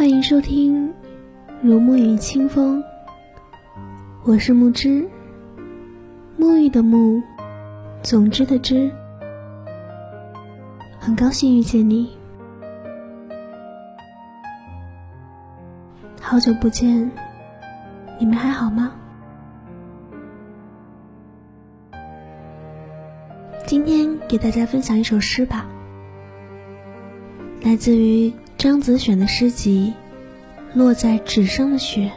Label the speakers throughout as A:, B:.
A: 欢迎收听《如沐雨清风》，我是木之，沐浴的沐，总之的之，很高兴遇见你，好久不见，你们还好吗？今天给大家分享一首诗吧，来自于。张子选的诗集《落在纸上的雪》，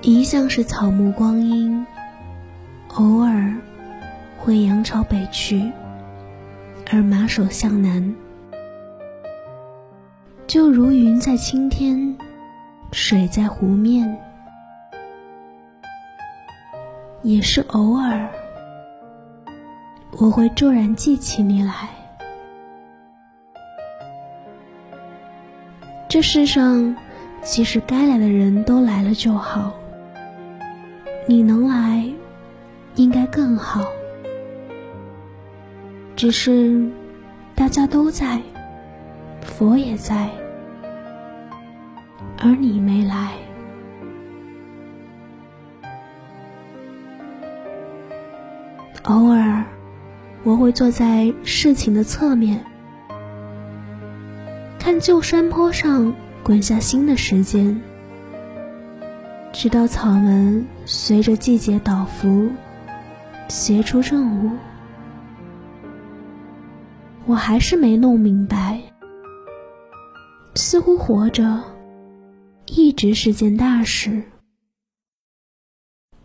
A: 一向是草木光阴，偶尔会扬朝北去，而马首向南，就如云在青天，水在湖面。也是偶尔，我会骤然记起你来。这世上，其实该来的人都来了就好。你能来，应该更好。只是，大家都在，佛也在，而你没来。偶尔，我会坐在事情的侧面，看旧山坡上滚下新的时间，直到草门随着季节倒伏，结出正午。我还是没弄明白，似乎活着一直是件大事。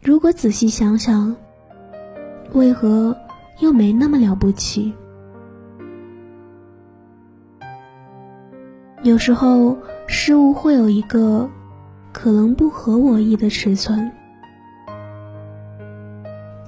A: 如果仔细想想。为何又没那么了不起？有时候事物会有一个可能不合我意的尺寸，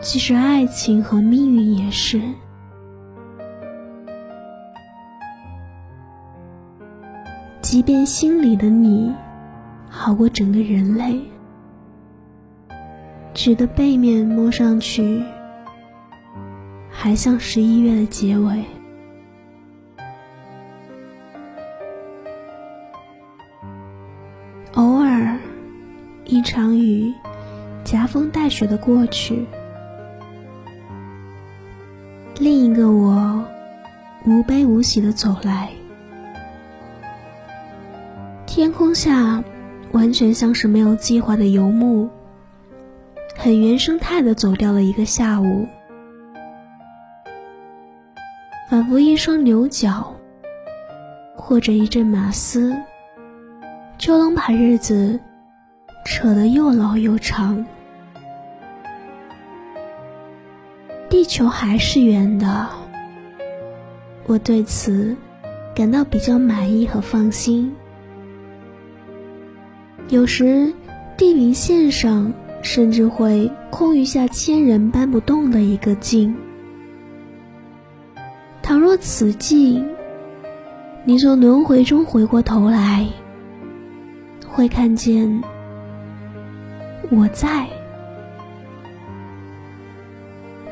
A: 其实爱情和命运也是。即便心里的你好过整个人类，纸的背面摸上去。还像十一月的结尾。偶尔，一场雨，夹风带雪的过去，另一个我，无悲无喜的走来。天空下，完全像是没有计划的游牧，很原生态的走掉了一个下午。仿佛一双牛角，或者一阵马嘶，就能把日子扯得又老又长。地球还是圆的，我对此感到比较满意和放心。有时，地平线上甚至会空余下千人搬不动的一个劲。倘若此际，你从轮回中回过头来，会看见我在。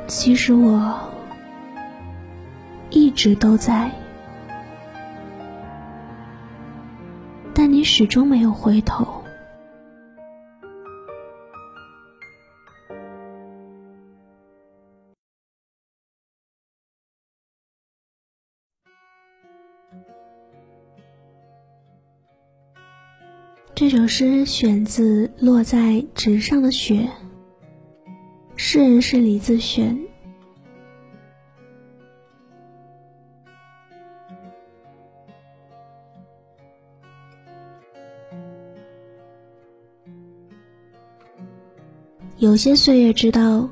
A: 其实我一直都在，但你始终没有回头。这首诗选自《落在纸上的雪》，诗人是李自选。有些岁月知道，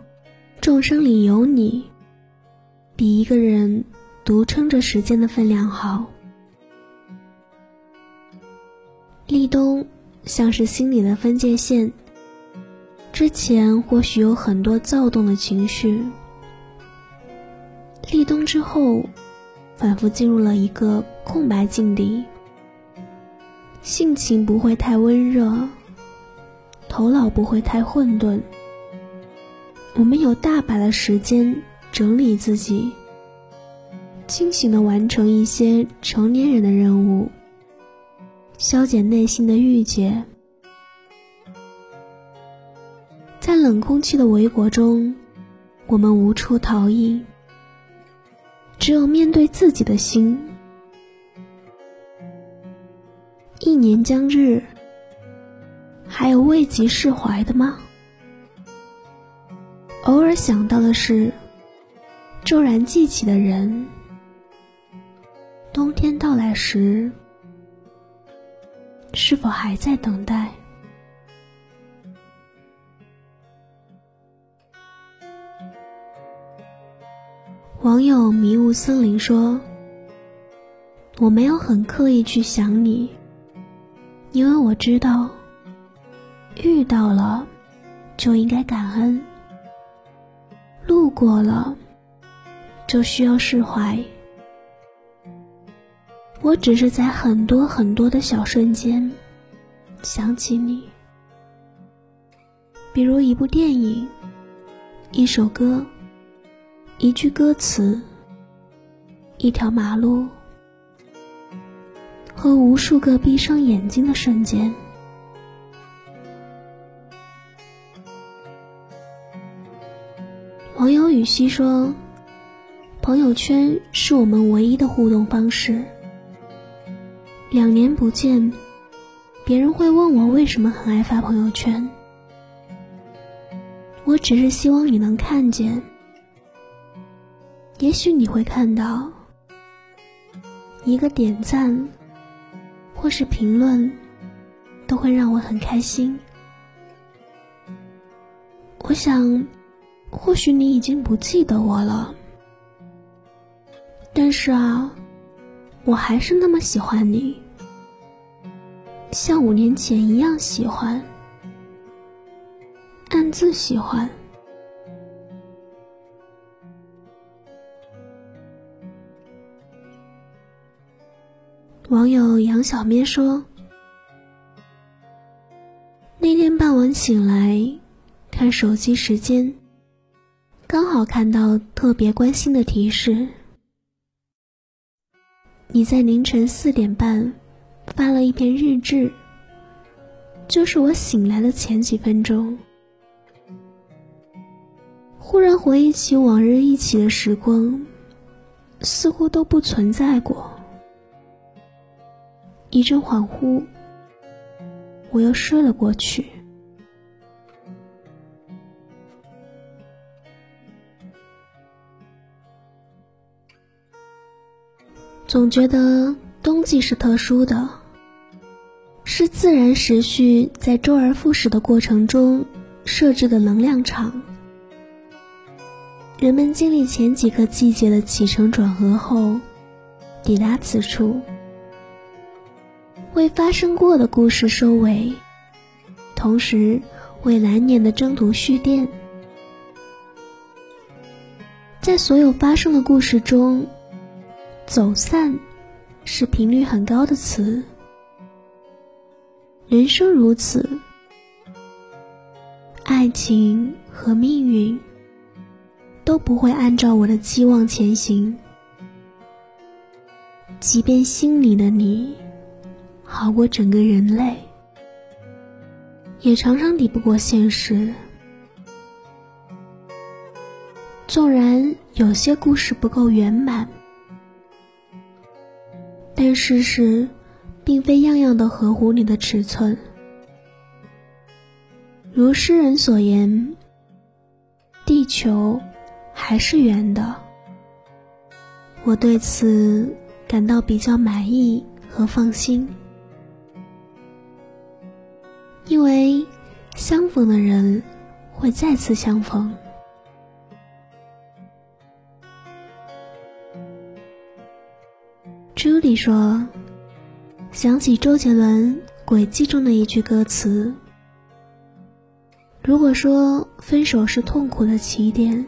A: 众生里有你，比一个人独撑着时间的分量好。立冬像是心里的分界线，之前或许有很多躁动的情绪，立冬之后，反复进入了一个空白境地，性情不会太温热，头脑不会太混沌，我们有大把的时间整理自己，清醒的完成一些成年人的任务，消减内心的郁结。在冷空气的围裹中，我们无处逃逸，只有面对自己的心。一年将至，还有未及释怀的吗？偶尔想到的是，骤然记起的人。冬天到来时，是否还在等待？网友迷雾森林说：“我没有很刻意去想你，因为我知道，遇到了就应该感恩。”路过了，就需要释怀。我只是在很多很多的小瞬间想起你，比如一部电影、一首歌、一句歌词、一条马路，和无数个闭上眼睛的瞬间。网友雨熙说：“朋友圈是我们唯一的互动方式。两年不见，别人会问我为什么很爱发朋友圈。我只是希望你能看见，也许你会看到一个点赞，或是评论，都会让我很开心。我想。”或许你已经不记得我了，但是啊，我还是那么喜欢你，像五年前一样喜欢，暗自喜欢。网友杨小咩说：“那天傍晚醒来，看手机时间。”刚好看到特别关心的提示，你在凌晨四点半发了一篇日志，就是我醒来的前几分钟。忽然回忆起往日一起的时光，似乎都不存在过。一阵恍惚，我又睡了过去。总觉得冬季是特殊的，是自然时序在周而复始的过程中设置的能量场。人们经历前几个季节的起承转合后，抵达此处，为发生过的故事收尾，同时为来年的征途蓄电。在所有发生的故事中。走散，是频率很高的词。人生如此，爱情和命运都不会按照我的期望前行。即便心里的你好过整个人类，也常常抵不过现实。纵然有些故事不够圆满。但事实，并非样样都合乎你的尺寸。如诗人所言：“地球还是圆的。”我对此感到比较满意和放心，因为相逢的人会再次相逢。朱莉说：“想起周杰伦《轨迹》中的一句歌词：‘如果说分手是痛苦的起点，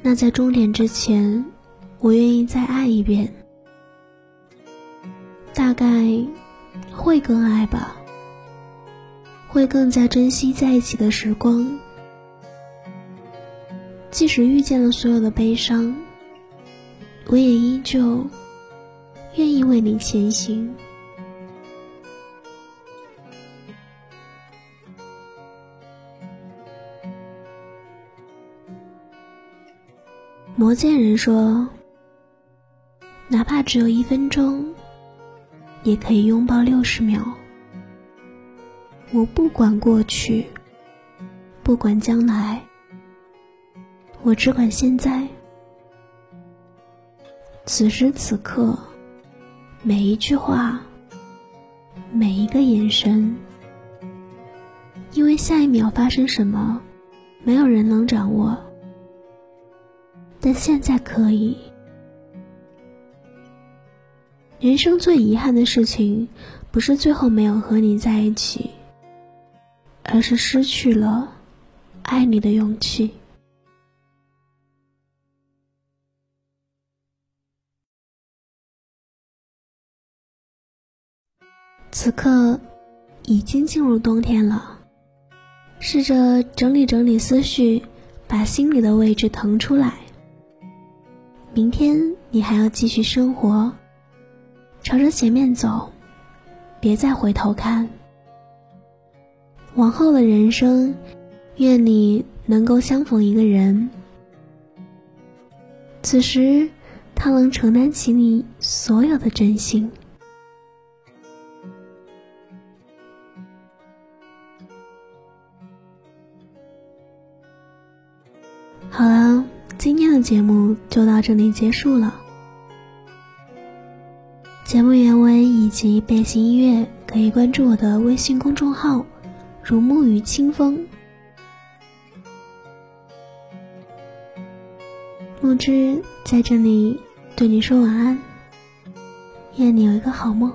A: 那在终点之前，我愿意再爱一遍。’大概会更爱吧，会更加珍惜在一起的时光，即使遇见了所有的悲伤，我也依旧愿意为你前行。魔剑人说：“哪怕只有一分钟，也可以拥抱六十秒。”我不管过去，不管将来，我只管现在。此时此刻，每一句话，每一个眼神，因为下一秒发生什么，没有人能掌握。但现在可以。人生最遗憾的事情，不是最后没有和你在一起。而是失去了爱你的勇气。此刻已经进入冬天了，试着整理整理思绪，把心里的位置腾出来。明天你还要继续生活，朝着前面走，别再回头看。往后的人生，愿你能够相逢一个人，此时他能承担起你所有的真心。好了，今天的节目就到这里结束了。节目原文以及背景音乐可以关注我的微信公众号。如沐雨清风，木之在这里对你说晚安，愿你有一个好梦。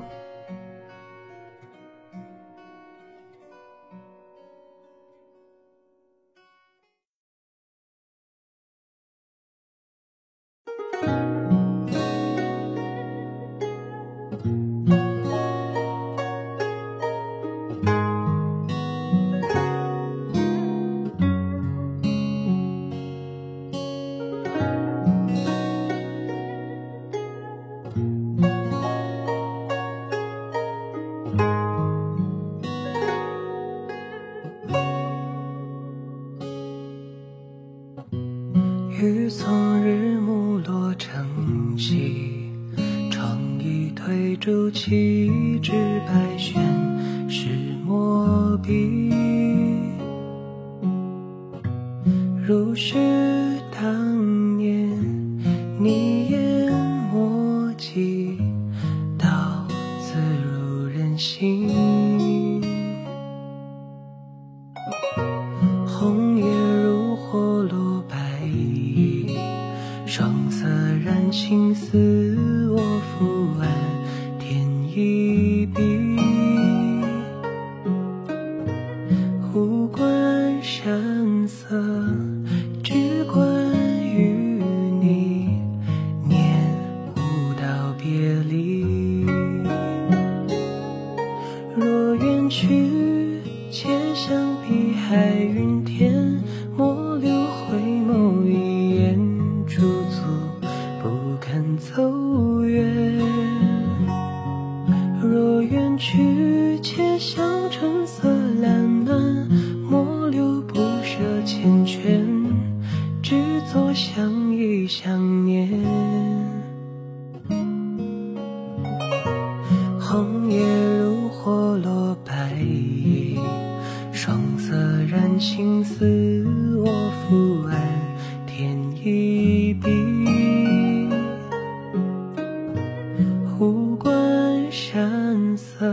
B: 惜窗一推竹器只白雪。山色，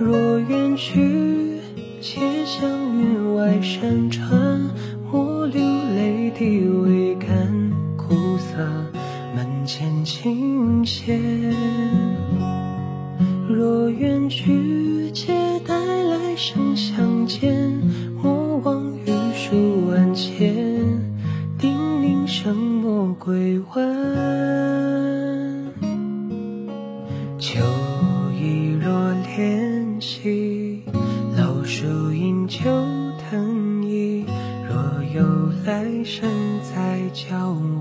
B: 若远去，且向云外山川，莫流泪滴未干，苦涩门前倾斜。身在角落。